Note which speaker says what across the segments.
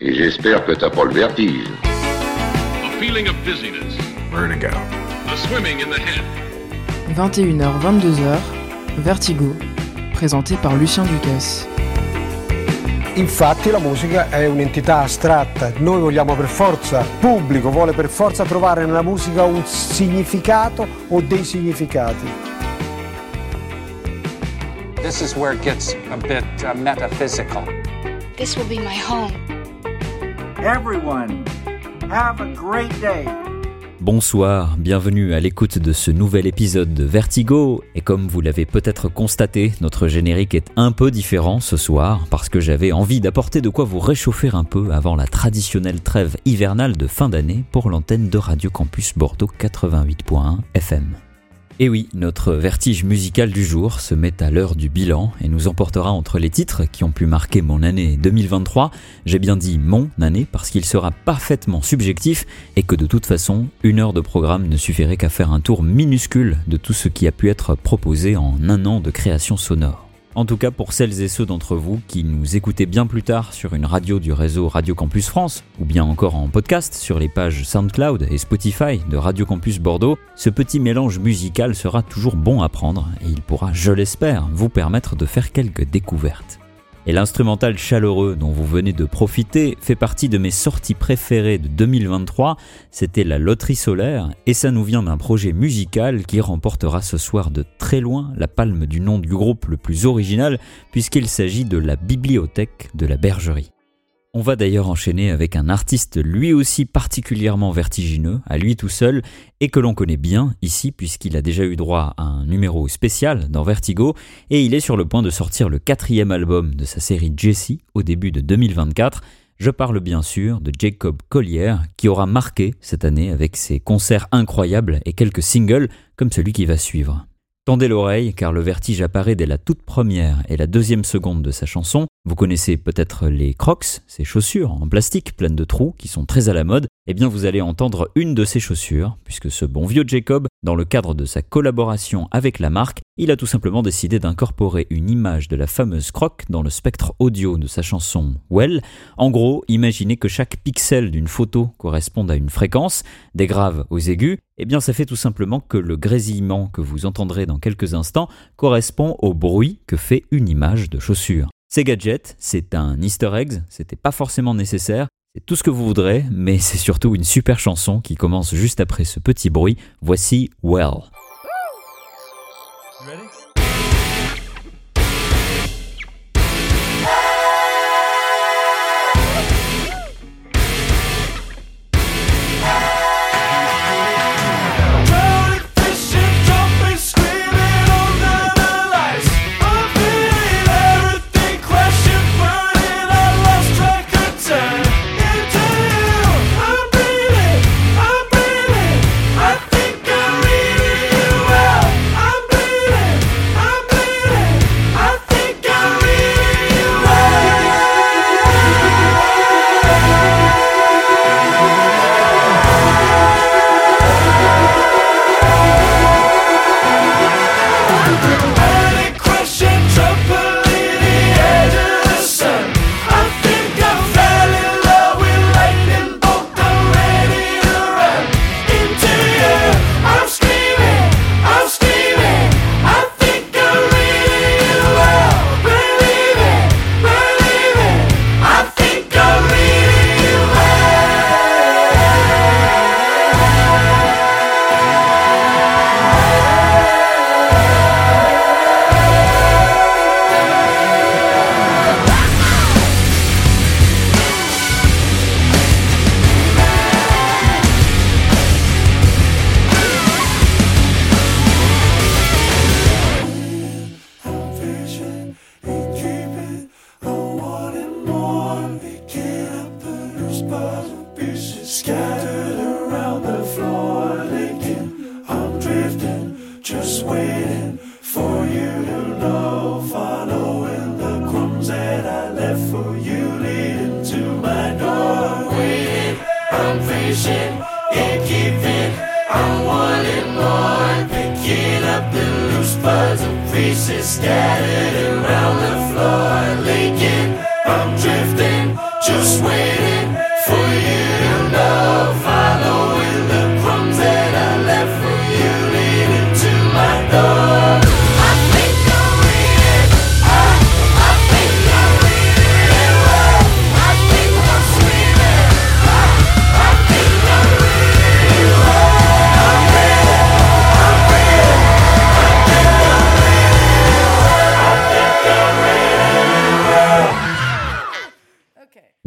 Speaker 1: Et j'espère que t'as pas le vertige.
Speaker 2: A feeling of dizziness.
Speaker 3: Vertigo.
Speaker 2: A swimming in the head.
Speaker 4: 21h, 22h, Vertigo, présenté par Lucien Ducasse.
Speaker 5: Infatti la musica è un'entità astratta, noi vogliamo per forza, il pubblico vuole per forza trovare nella musica un significato o dei significati.
Speaker 6: This is where it gets a bit uh, metaphysical.
Speaker 7: This will be my home.
Speaker 8: Bonsoir, bienvenue à l'écoute de ce nouvel épisode de Vertigo. Et comme vous l'avez peut-être constaté, notre générique est un peu différent ce soir parce que j'avais envie d'apporter de quoi vous réchauffer un peu avant la traditionnelle trêve hivernale de fin d'année pour l'antenne de Radio Campus Bordeaux 88.1 FM. Et oui, notre vertige musical du jour se met à l'heure du bilan et nous emportera entre les titres qui ont pu marquer mon année 2023. J'ai bien dit mon année parce qu'il sera parfaitement subjectif et que de toute façon, une heure de programme ne suffirait qu'à faire un tour minuscule de tout ce qui a pu être proposé en un an de création sonore. En tout cas pour celles et ceux d'entre vous qui nous écoutez bien plus tard sur une radio du réseau Radio Campus France, ou bien encore en podcast sur les pages SoundCloud et Spotify de Radio Campus Bordeaux, ce petit mélange musical sera toujours bon à prendre et il pourra, je l'espère, vous permettre de faire quelques découvertes. Et l'instrumental chaleureux dont vous venez de profiter fait partie de mes sorties préférées de 2023. C'était la loterie solaire et ça nous vient d'un projet musical qui remportera ce soir de très loin la palme du nom du groupe le plus original puisqu'il s'agit de la bibliothèque de la bergerie. On va d'ailleurs enchaîner avec un artiste lui aussi particulièrement vertigineux, à lui tout seul, et que l'on connaît bien ici puisqu'il a déjà eu droit à un numéro spécial dans Vertigo, et il est sur le point de sortir le quatrième album de sa série Jessie au début de 2024. Je parle bien sûr de Jacob Collier, qui aura marqué cette année avec ses concerts incroyables et quelques singles comme celui qui va suivre. Tendez l'oreille car le vertige apparaît dès la toute première et la deuxième seconde de sa chanson. Vous connaissez peut-être les crocs, ces chaussures en plastique pleines de trous qui sont très à la mode. Eh bien vous allez entendre une de ces chaussures puisque ce bon vieux Jacob, dans le cadre de sa collaboration avec la marque, il a tout simplement décidé d'incorporer une image de la fameuse croque dans le spectre audio de sa chanson Well. En gros, imaginez que chaque pixel d'une photo corresponde à une fréquence, des graves aux aigus, eh bien ça fait tout simplement que le grésillement que vous entendrez dans quelques instants correspond au bruit que fait une image de chaussure. Ces gadgets, c'est un easter egg, c'était pas forcément nécessaire, c'est tout ce que vous voudrez, mais c'est surtout une super chanson qui commence juste après ce petit bruit. Voici Well.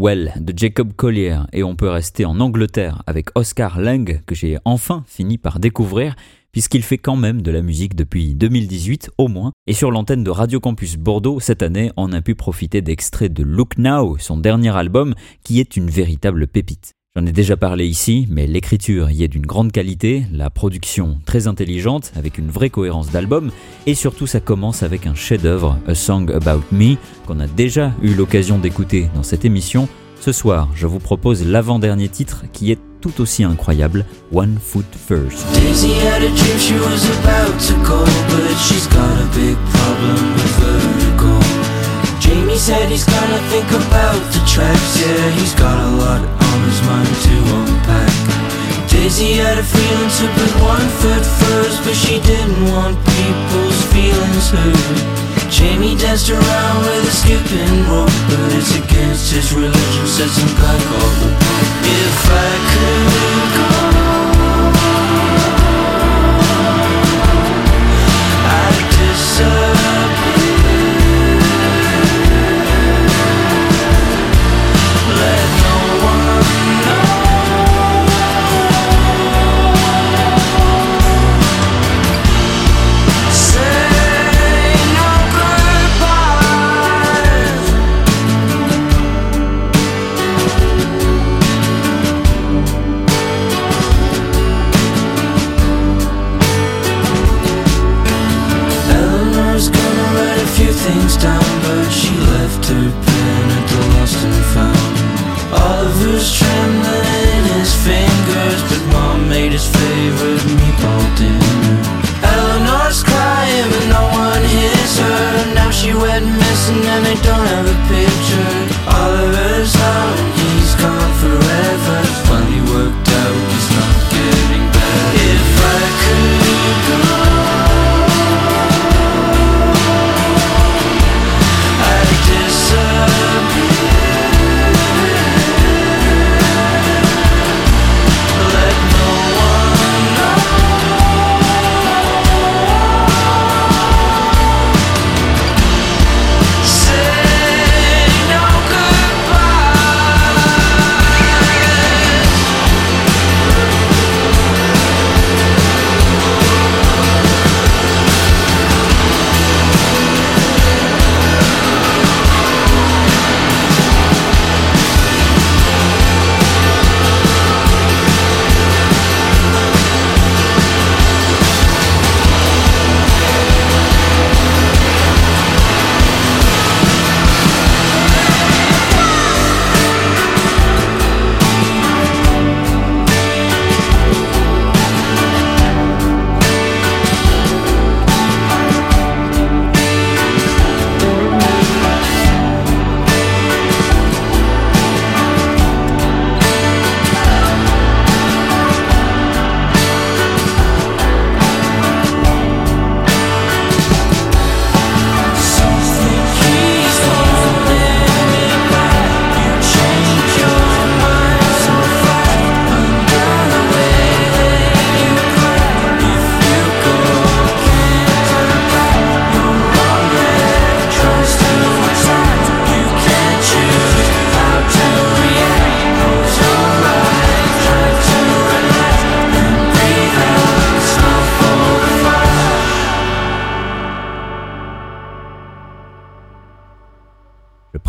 Speaker 8: Well de Jacob Collier et on peut rester en Angleterre avec Oscar Lang que j'ai enfin fini par découvrir puisqu'il fait quand même de la musique depuis 2018 au moins. Et sur l'antenne de Radio Campus Bordeaux, cette année, on a pu profiter d'extraits de Look Now, son dernier album, qui est une véritable pépite. J'en ai déjà parlé ici, mais l'écriture y est d'une grande qualité, la production très intelligente, avec une vraie cohérence d'album, et surtout ça commence avec un chef-d'œuvre, A Song About Me, qu'on a déjà eu l'occasion d'écouter dans cette émission. Ce soir, je vous propose l'avant-dernier titre qui est tout aussi incroyable, One Foot First.
Speaker 3: Jamie said he's gonna think about the tracks, yeah, he's got a lot on his mind to unpack. Daisy had a feeling to put one foot first, but she didn't want people's feelings hurt. Jamie danced around with a skipping rope, but it's against his religion, some guy called the Pope. If I could go,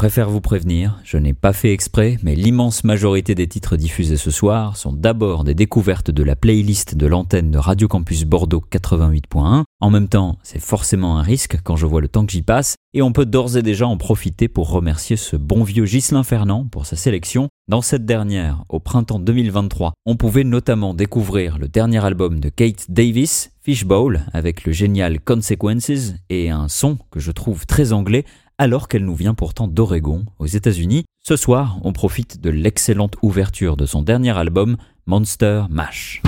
Speaker 8: préfère vous prévenir, je n'ai pas fait exprès, mais l'immense majorité des titres diffusés ce soir sont d'abord des découvertes de la playlist de l'antenne de Radio Campus Bordeaux 88.1. En même temps, c'est forcément un risque quand je vois le temps que j'y passe, et on peut d'ores et déjà en profiter pour remercier ce bon vieux Ghislain Fernand pour sa sélection. Dans cette dernière, au printemps 2023, on pouvait notamment découvrir le dernier album de Kate Davis, Fishbowl, avec le génial Consequences, et un son que je trouve très anglais, alors qu'elle nous vient pourtant d'Oregon, aux États-Unis. Ce soir, on profite de l'excellente ouverture de son dernier album, Monster Mash.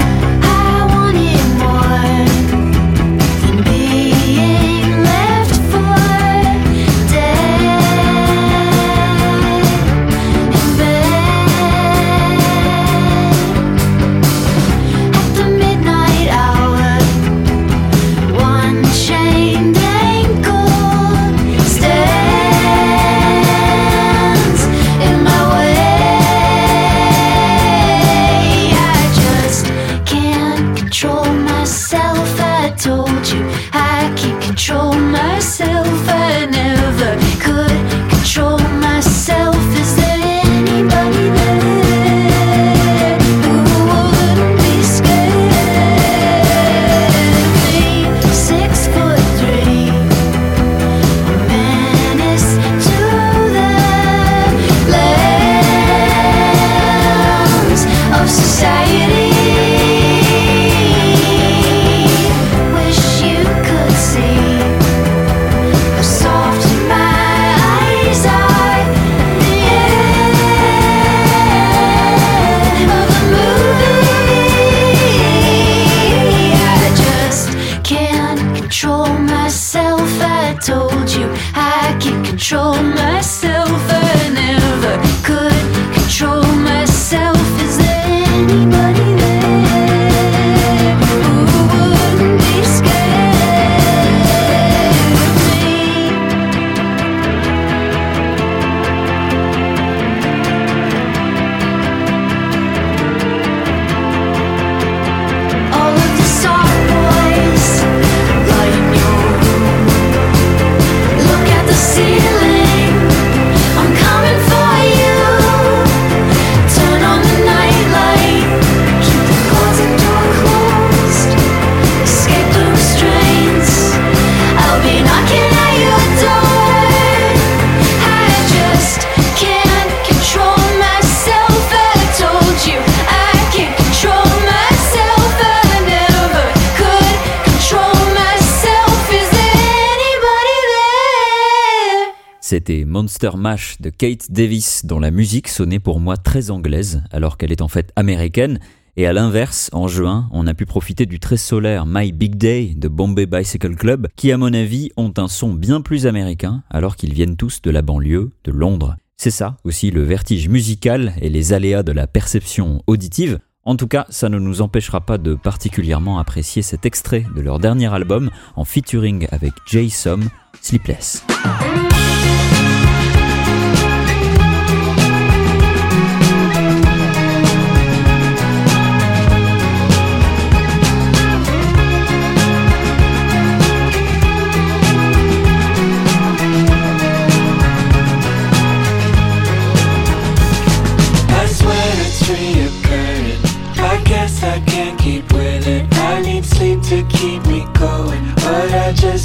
Speaker 8: Mash de Kate Davis, dont la musique sonnait pour moi très anglaise, alors qu'elle est en fait américaine. Et à l'inverse, en juin, on a pu profiter du très solaire My Big Day de Bombay Bicycle Club, qui à mon avis ont un son bien plus américain, alors qu'ils viennent tous de la banlieue, de Londres. C'est ça aussi le vertige musical et les aléas de la perception auditive. En tout cas, ça ne nous empêchera pas de particulièrement apprécier cet extrait de leur dernier album en featuring avec Jay Som, Sleepless.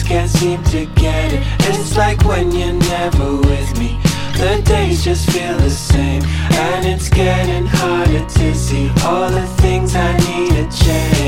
Speaker 9: Can't seem to get it. It's like when you're never with me. The days just feel the same, and it's getting harder to see all the things I need to change.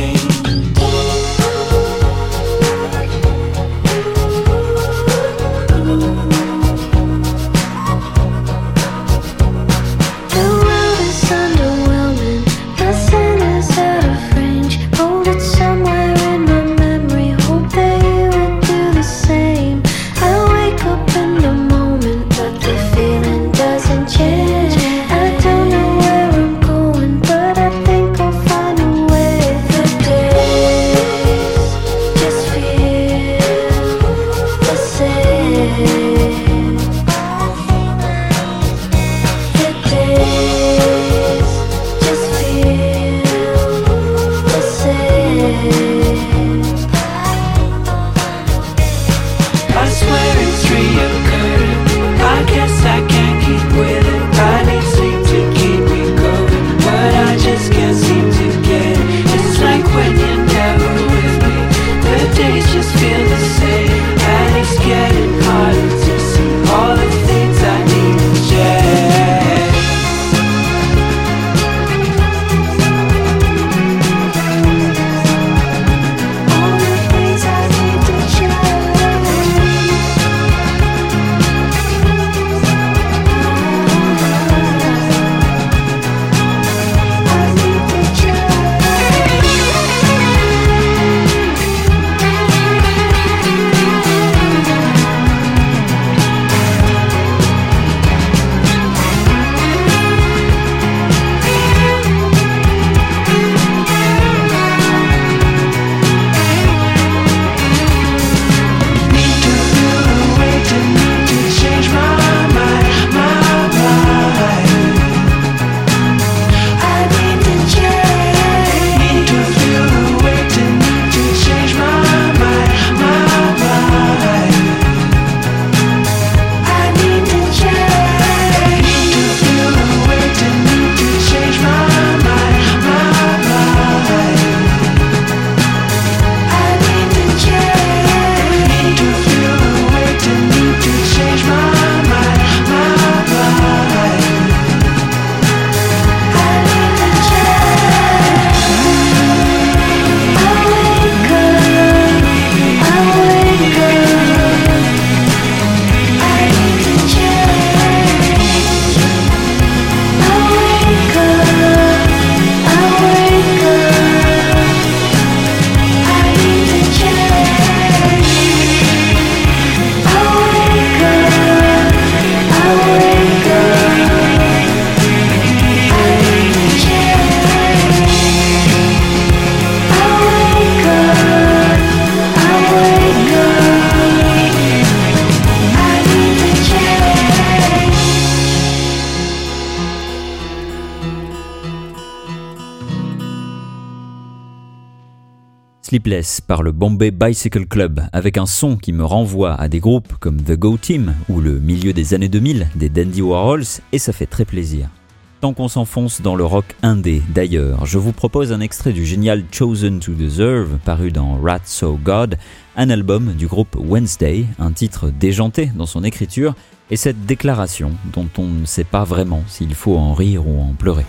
Speaker 8: Sleepless par le Bombay Bicycle Club, avec un son qui me renvoie à des groupes comme The Go Team ou le milieu des années 2000 des Dandy Warhols, et ça fait très plaisir. Tant qu'on s'enfonce dans le rock indé, d'ailleurs, je vous propose un extrait du génial Chosen to Deserve, paru dans Rat So God, un album du groupe Wednesday, un titre déjanté dans son écriture, et cette déclaration dont on ne sait pas vraiment s'il faut en rire ou en pleurer.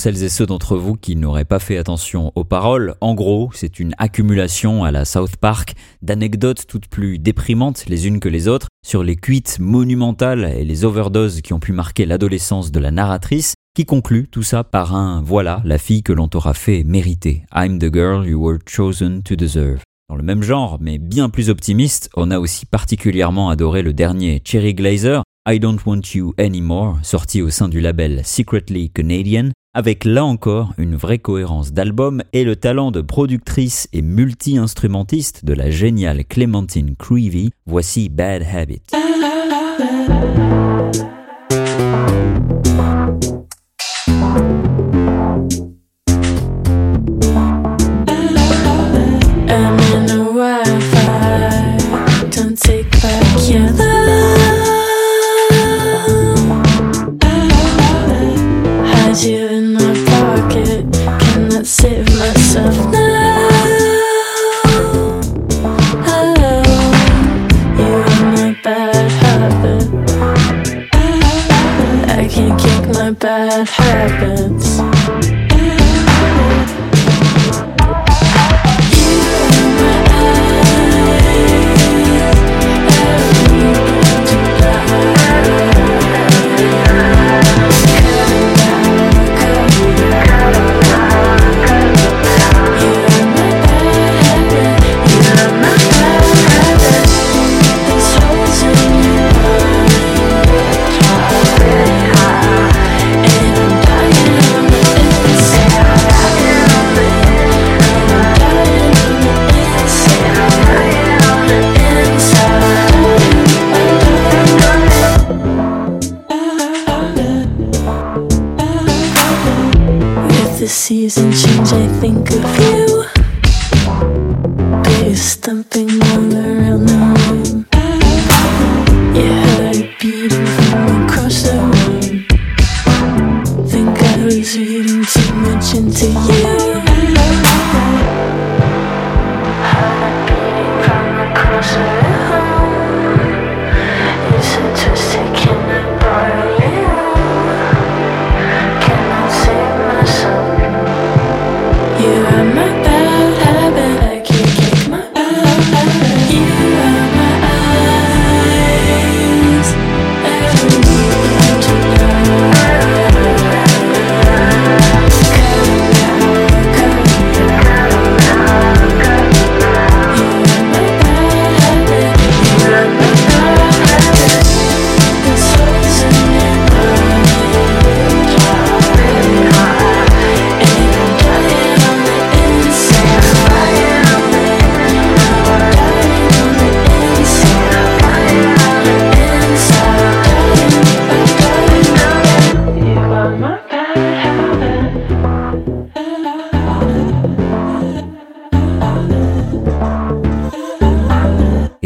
Speaker 8: Celles et ceux d'entre vous qui n'auraient pas fait attention aux paroles, en gros, c'est une accumulation à la South Park d'anecdotes toutes plus déprimantes les unes que les autres sur les cuites monumentales et les overdoses qui ont pu marquer l'adolescence de la narratrice, qui conclut tout ça par un voilà la fille que l'on t'aura fait mériter. I'm the girl you were chosen to deserve. Dans le même genre, mais bien plus optimiste, on a aussi particulièrement adoré le dernier Cherry Glazer, I Don't Want You Anymore, sorti au sein du label Secretly Canadian, avec là encore une vraie cohérence d'album et le talent de productrice et multi-instrumentiste de la géniale Clementine Creevy, voici Bad Habit.
Speaker 10: Bad habits.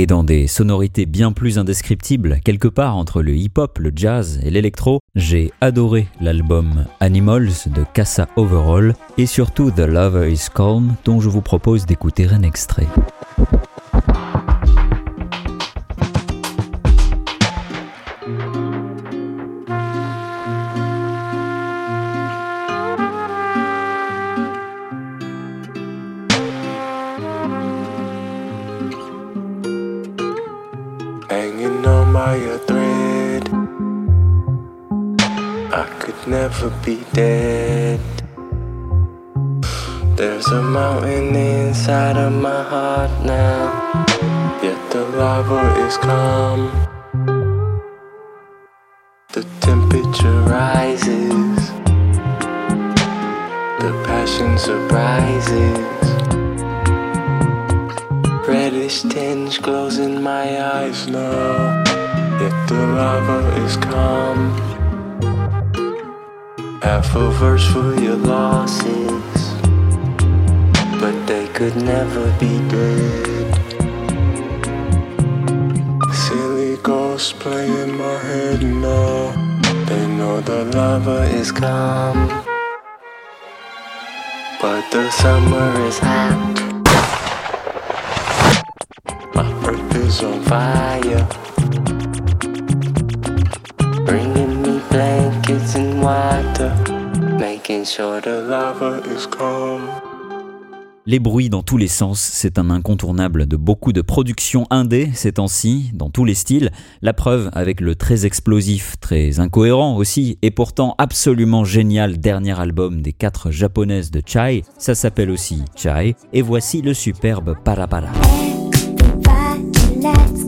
Speaker 8: Et dans des sonorités bien plus indescriptibles, quelque part entre le hip-hop, le jazz et l'électro, j'ai adoré l'album Animals de Casa Overall et surtout The Lover is Calm dont je vous propose d'écouter un extrait.
Speaker 11: Never be dead. There's a mountain inside of my heart now, yet the lava is calm. The temperature rises, the passion surprises. Reddish tinge glows in my eyes now, yet the lava is calm. Half a verse for your losses, but they could never be dead. Silly ghosts play in my head now, they know the lava is calm. But the summer is hot. My earth is on fire. Bringing
Speaker 8: Les bruits dans tous les sens, c'est un incontournable de beaucoup de productions indées ces temps-ci, dans tous les styles. La preuve avec le très explosif, très incohérent aussi, et pourtant absolument génial dernier album des quatre japonaises de Chai. Ça s'appelle aussi Chai. Et voici le superbe
Speaker 12: Parapara. Para.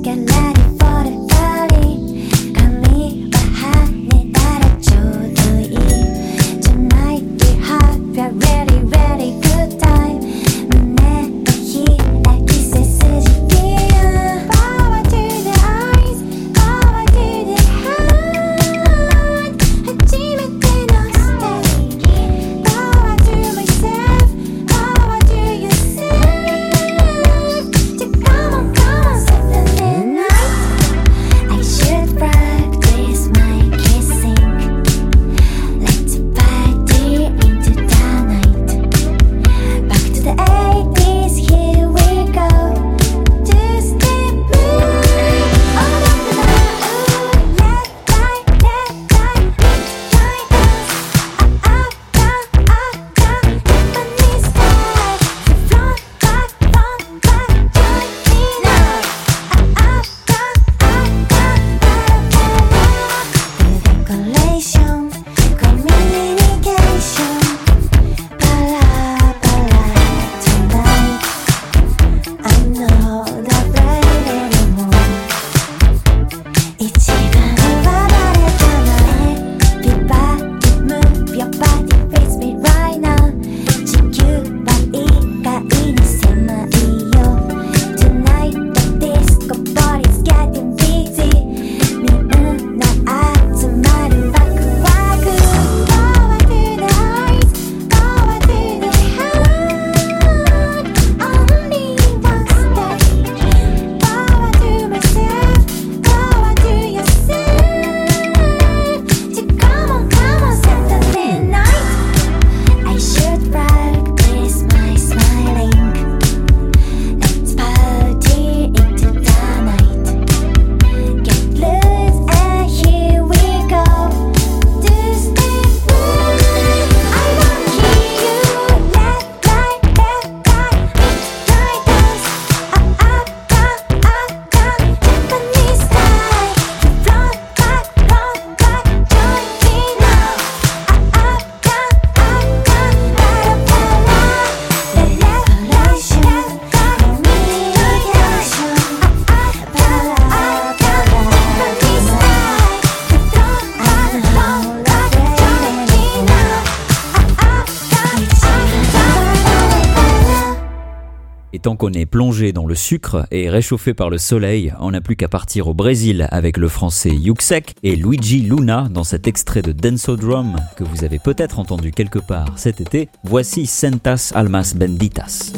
Speaker 8: sucre et réchauffé par le soleil, on n'a plus qu'à partir au Brésil avec le français Yuxek et Luigi Luna dans cet extrait de Denso Drum que vous avez peut-être entendu quelque part cet été. Voici Sentas Almas Benditas.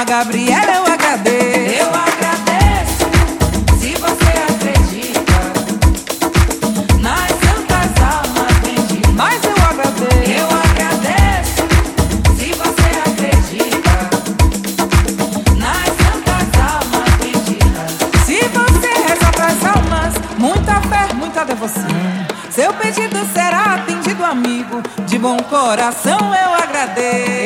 Speaker 13: a Gabriela é eu agradeço. Eu agradeço se você acredita nas santas almas benditas. Mas eu agradeço. Eu agradeço se você acredita nas santas almas benditas. Se você reza pras almas, muita fé, muita devoção. Seu pedido será atendido, amigo. De bom coração eu agradeço.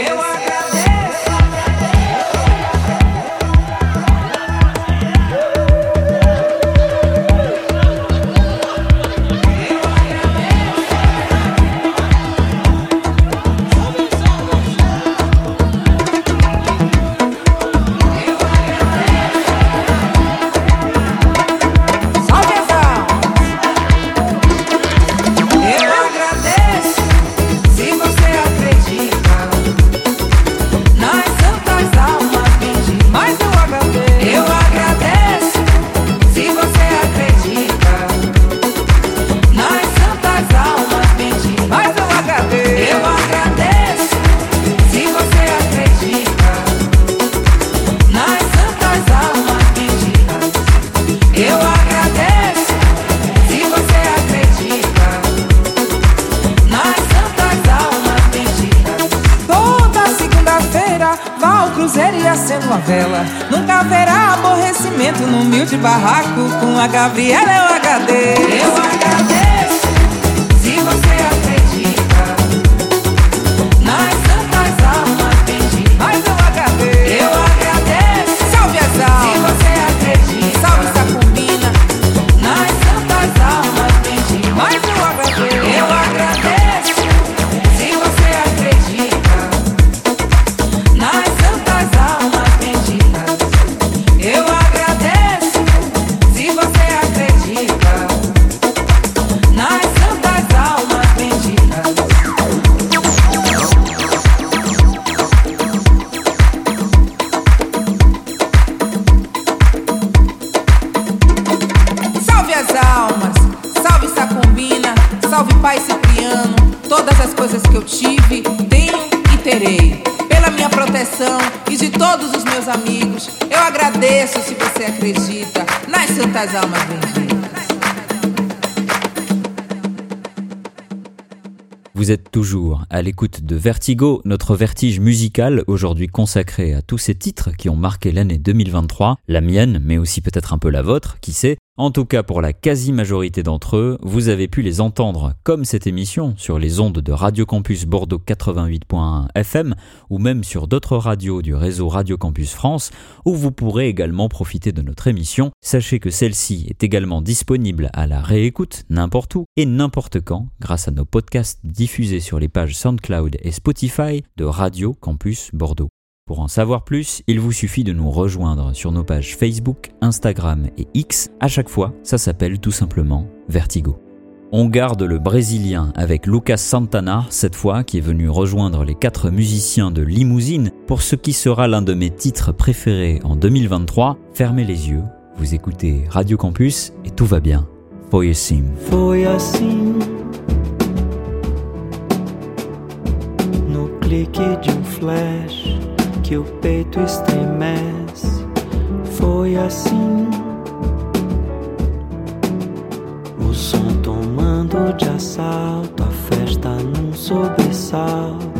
Speaker 13: Com a Gabriela eu HD.
Speaker 8: Toujours à l'écoute de Vertigo, notre vertige musical aujourd'hui consacré à tous ces titres qui ont marqué l'année 2023, la mienne, mais aussi peut-être un peu la vôtre, qui sait. En tout cas, pour la quasi-majorité d'entre eux, vous avez pu les entendre comme cette émission sur les ondes de Radio Campus Bordeaux 88.1 FM ou même sur d'autres radios du réseau Radio Campus France où vous pourrez également profiter de notre émission. Sachez que celle-ci est également disponible à la réécoute n'importe où et n'importe quand grâce à nos podcasts diffusés sur les pages SoundCloud et Spotify de Radio Campus Bordeaux. Pour en savoir plus, il vous suffit de nous rejoindre sur nos pages Facebook, Instagram et X. À chaque fois, ça s'appelle tout simplement Vertigo. On garde le brésilien avec Lucas Santana, cette fois qui est venu rejoindre les quatre musiciens de Limousine pour ce qui sera l'un de mes titres préférés en 2023. Fermez les yeux, vous écoutez Radio Campus et tout va bien. Foi assim.
Speaker 14: Foi Que o peito estremece. Foi assim. O som tomando de assalto A festa num sobressalto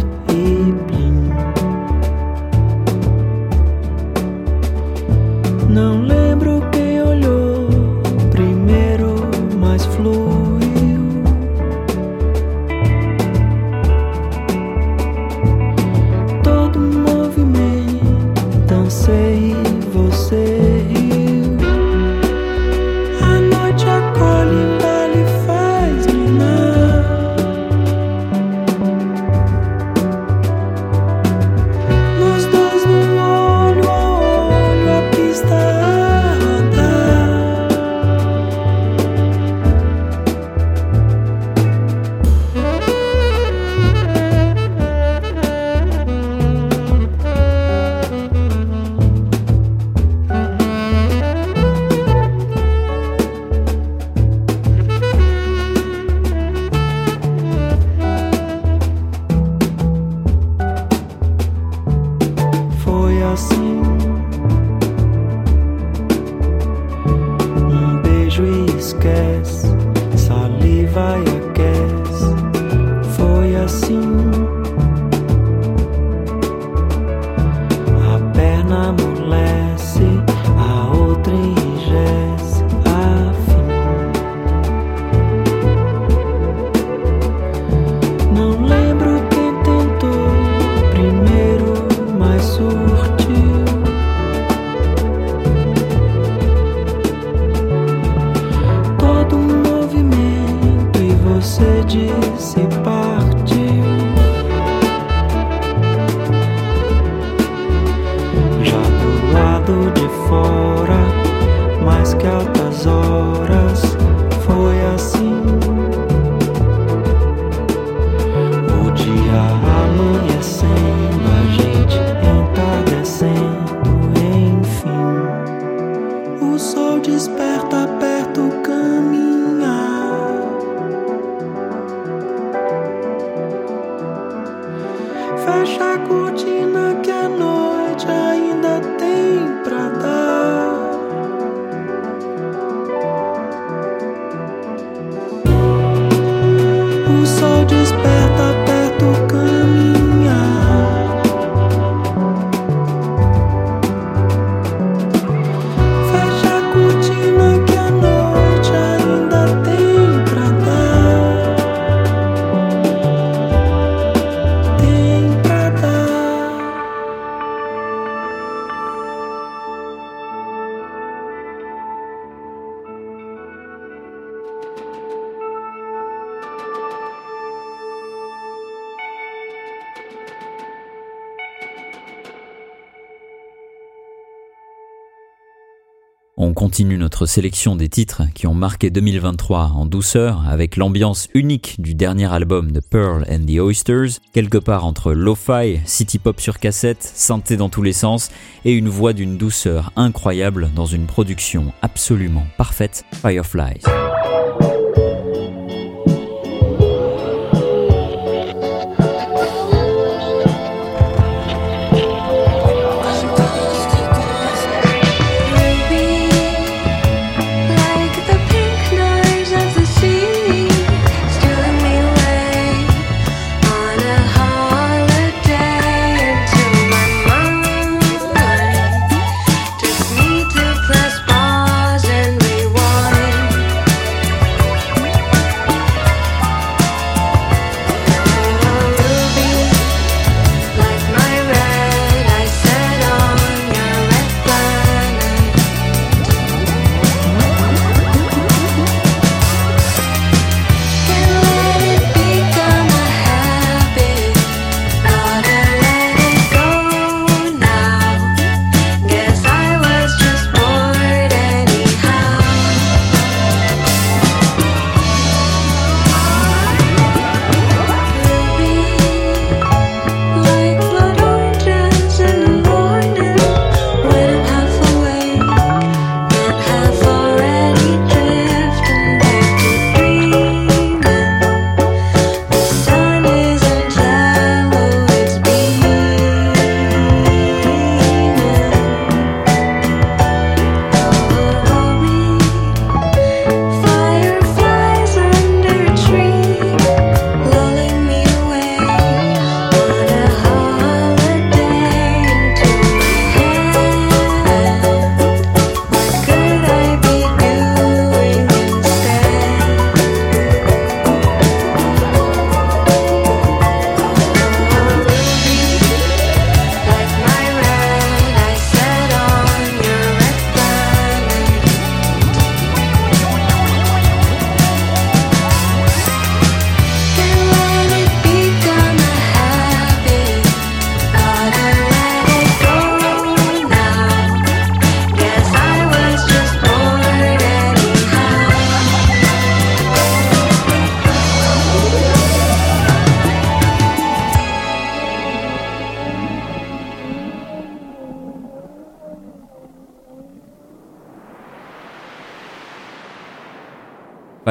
Speaker 9: On continue notre sélection des titres qui ont marqué 2023 en douceur avec l'ambiance unique du dernier album de Pearl and the Oysters, quelque part entre lo-fi, city pop sur cassette, synthé dans tous les sens et une voix d'une douceur incroyable dans une production absolument parfaite, Fireflies.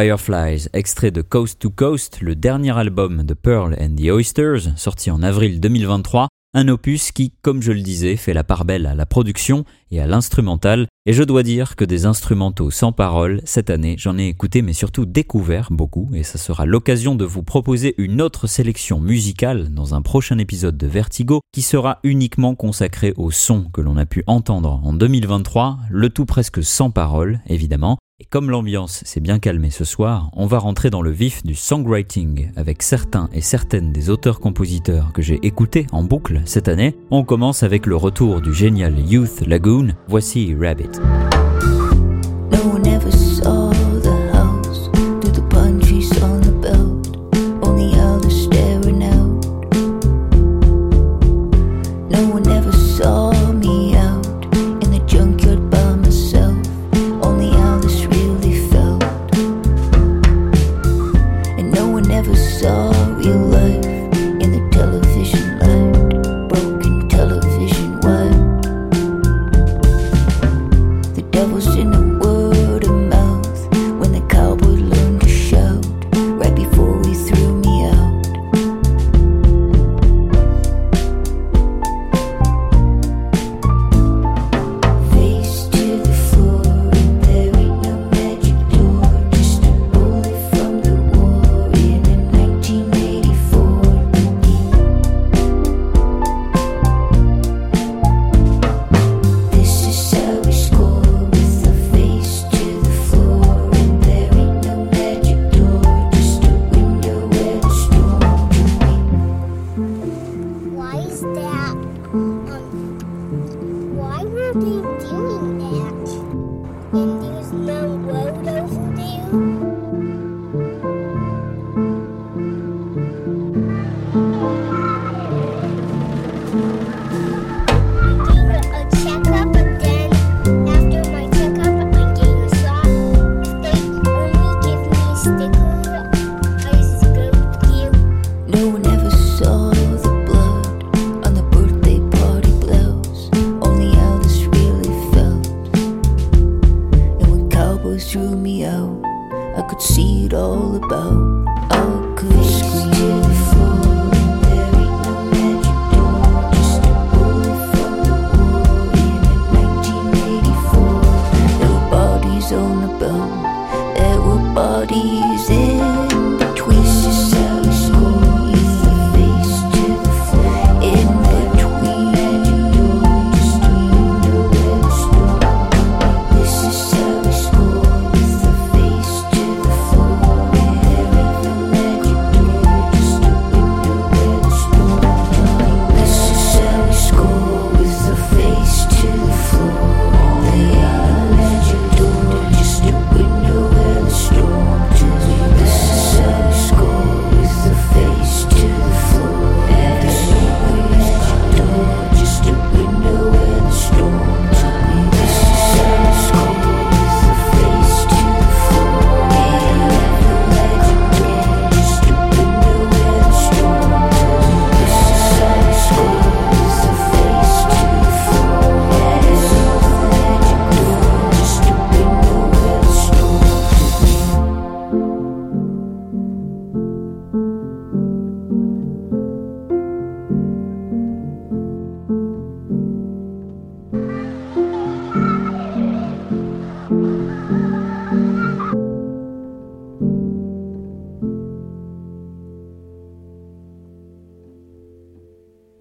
Speaker 8: Fireflies,
Speaker 9: extrait de Coast to Coast, le dernier album de Pearl and the Oysters, sorti en avril 2023, un opus qui, comme je le disais, fait la part belle à la production et à l'instrumental, et je dois dire que des instrumentaux sans parole, cette année, j'en ai écouté mais surtout découvert beaucoup, et ça sera l'occasion de vous proposer une autre sélection musicale dans un prochain épisode de Vertigo, qui sera uniquement consacré au son que l'on a pu entendre en 2023, le tout presque sans parole, évidemment, et comme l'ambiance s'est bien calmée ce soir, on va rentrer dans le vif du songwriting avec certains et certaines des auteurs-compositeurs que j'ai écoutés en boucle cette année. On commence avec le retour du génial Youth Lagoon. Voici Rabbit.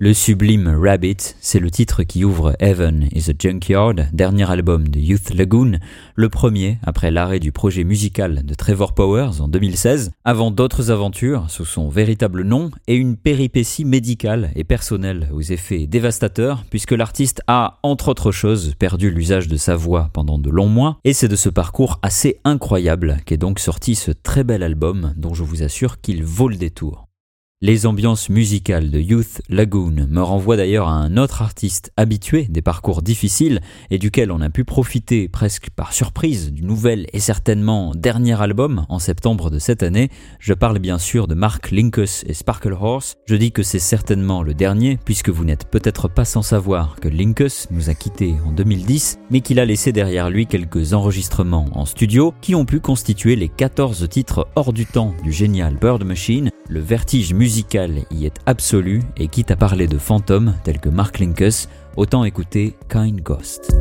Speaker 8: Le sublime Rabbit, c'est le titre qui ouvre Heaven is a Junkyard, dernier album de Youth Lagoon, le premier après l'arrêt du projet musical de Trevor Powers en 2016, avant d'autres aventures sous son véritable nom et une péripétie médicale et personnelle aux effets dévastateurs, puisque l'artiste a, entre autres choses, perdu l'usage de sa voix pendant de longs mois, et c'est de ce parcours assez incroyable qu'est donc sorti ce très bel album dont je vous assure qu'il vaut le détour. Les ambiances musicales de Youth Lagoon me renvoient d'ailleurs à un autre artiste habitué des parcours difficiles et duquel on a pu profiter presque par surprise du nouvel et certainement dernier album en septembre de cette année. Je parle bien sûr de Mark Linkus et Sparkle Horse. Je dis que c'est certainement le dernier puisque vous n'êtes peut-être pas sans savoir que Linkus nous a quittés en 2010 mais qu'il a laissé derrière lui quelques enregistrements en studio qui ont pu constituer les 14 titres hors du temps du génial Bird Machine, le vertige musical musical y est absolu et quitte à parler de fantômes tels que Mark Linkus, autant écouter Kind Ghost.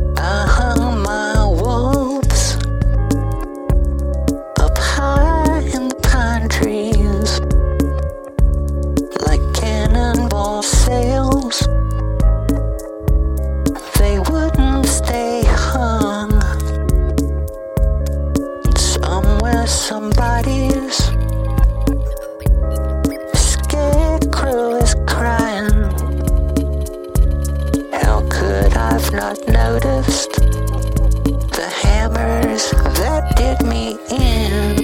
Speaker 8: Where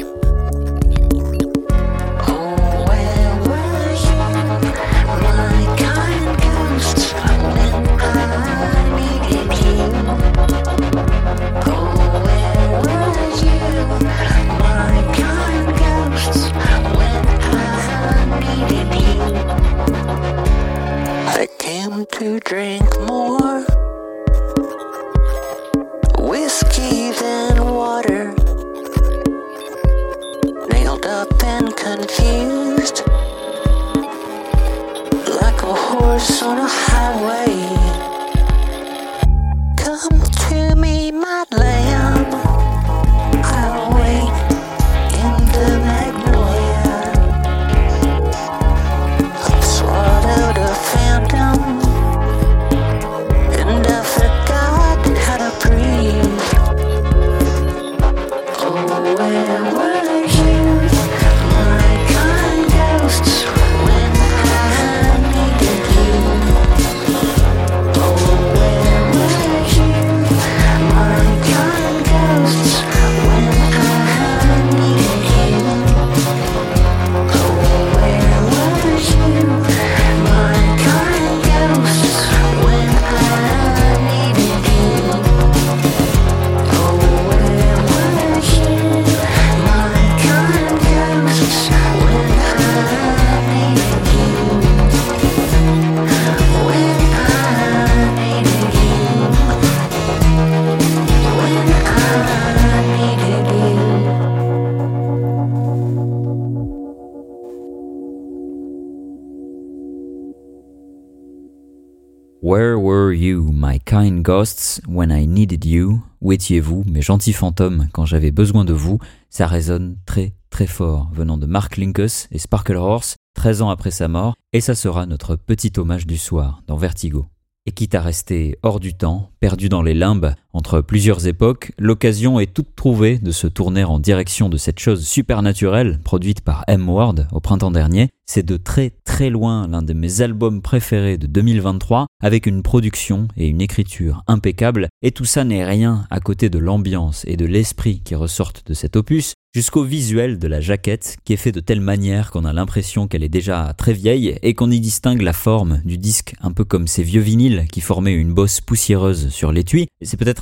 Speaker 8: when I needed you? Où étiez-vous, mes gentils fantômes, quand j'avais besoin de vous? Ça résonne très très fort, venant de Mark Linkus et Sparkle Horse, 13 ans après sa mort, et ça sera notre petit hommage du soir dans Vertigo. Et quitte à rester hors du temps, perdu dans les limbes, entre plusieurs époques, l'occasion est toute trouvée de se tourner en direction de cette chose supernaturelle produite par M. Ward au printemps dernier. C'est de très très loin l'un de mes albums préférés de 2023, avec une production et une écriture impeccables, et tout ça n'est rien à côté de l'ambiance et de l'esprit qui ressortent de cet opus, jusqu'au visuel de la jaquette qui est fait de telle manière qu'on a l'impression qu'elle est déjà très vieille et qu'on y distingue la forme du disque un peu comme ces vieux vinyles qui formaient une bosse poussiéreuse sur l'étui.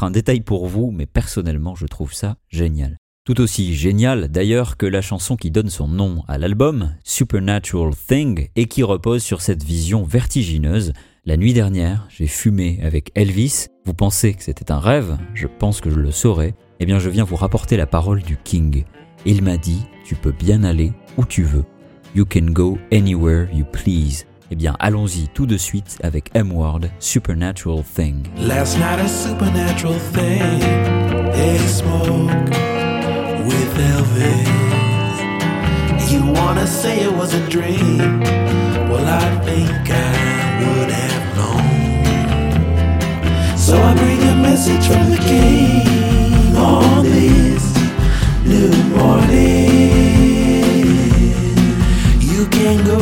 Speaker 8: Un détail pour vous, mais personnellement je trouve ça génial. Tout aussi génial d'ailleurs que la chanson qui donne son nom à l'album, Supernatural Thing, et qui repose sur cette vision vertigineuse. La nuit dernière, j'ai fumé avec Elvis. Vous pensez que c'était un rêve? Je pense que je le saurais. Eh bien, je viens vous rapporter la parole du King. Il m'a dit, tu peux bien aller où tu veux. You can go anywhere you please. Eh bien, allons-y tout de suite avec M-Word, Supernatural Thing.
Speaker 15: Last night a supernatural thing. They smoke with Elvis. You wanna say it was a dream? Well, I think I would have known. So I bring a message from the king on this new morning. You can go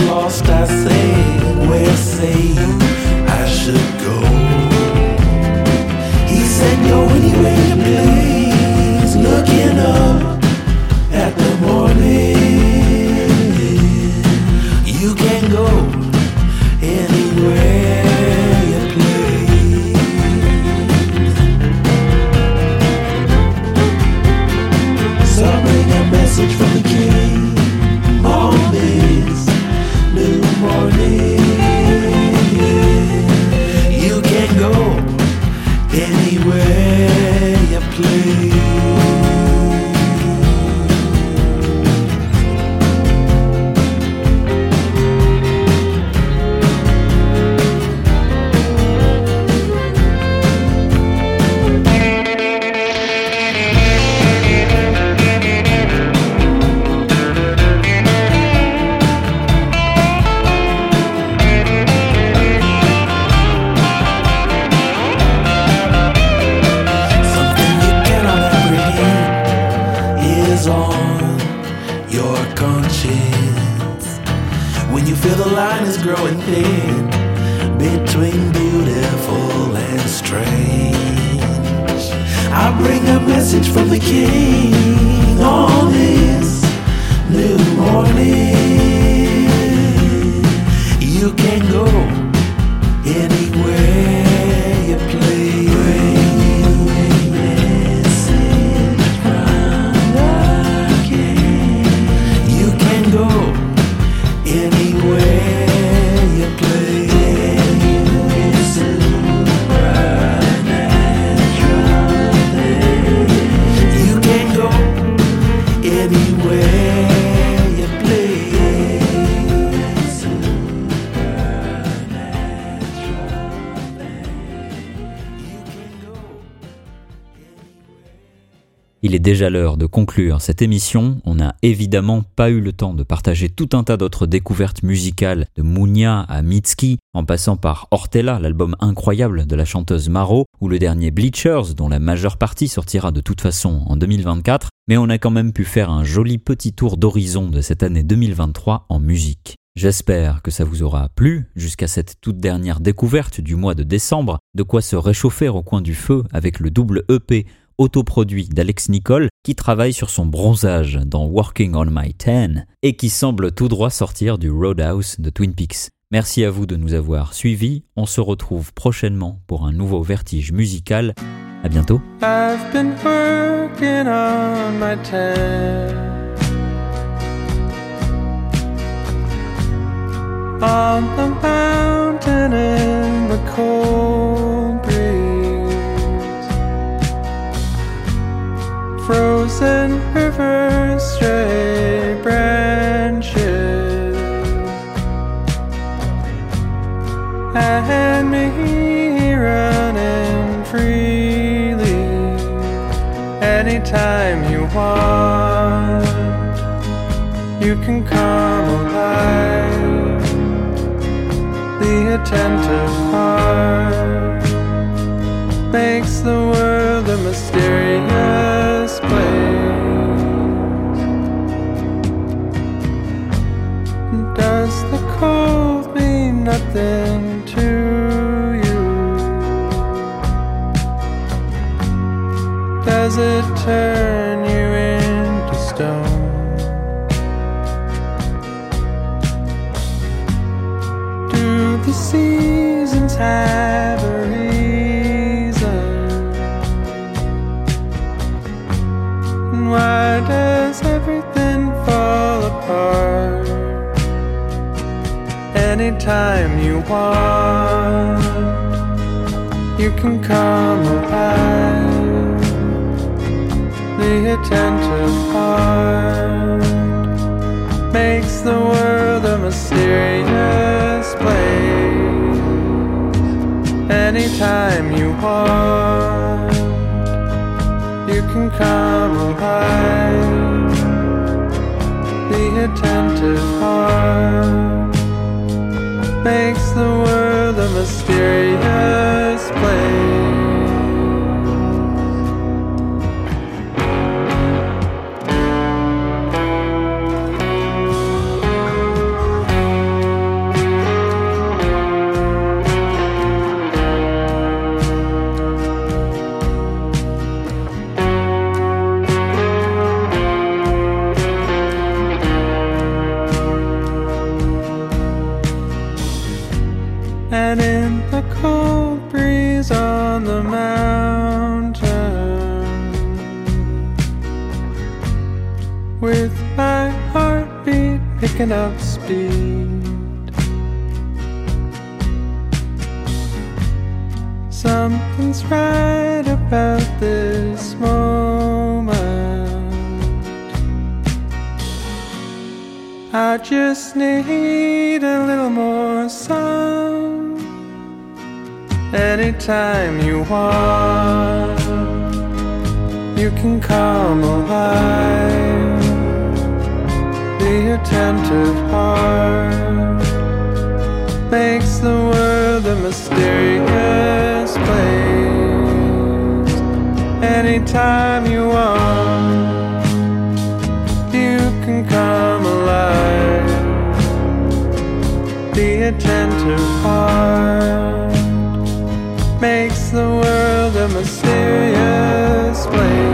Speaker 15: anywhere
Speaker 8: Il est déjà l'heure de conclure cette émission. On n'a évidemment pas eu le temps de partager tout un tas d'autres découvertes musicales de Mounia à Mitski, en passant par Hortella, l'album incroyable de la chanteuse Maro, ou le dernier Bleachers, dont la majeure partie sortira de toute façon en 2024, mais on a quand même pu faire un joli petit tour d'horizon de cette année 2023 en musique. J'espère que ça vous aura plu jusqu'à cette toute dernière découverte du mois de décembre, de quoi se réchauffer au coin du feu avec le double EP autoproduit d'Alex Nicole qui travaille sur son bronzage dans Working on My Tan et qui semble tout droit sortir du Roadhouse de Twin Peaks. Merci à vous de nous avoir suivis. On se retrouve prochainement pour un nouveau vertige musical. À bientôt.
Speaker 16: Frozen rivers, stray branches, and me running freely anytime you want. You can come alive. The attentive heart makes the can come alive. The attentive heart makes the world a mysterious place. Anytime you want, you can come alive. With my heartbeat picking up speed, something's right about this moment. I just need a little more sun. Anytime you want, you can come alive the attentive heart makes the world a mysterious place. Anytime you want, you can come alive. The attentive heart makes the world a mysterious place.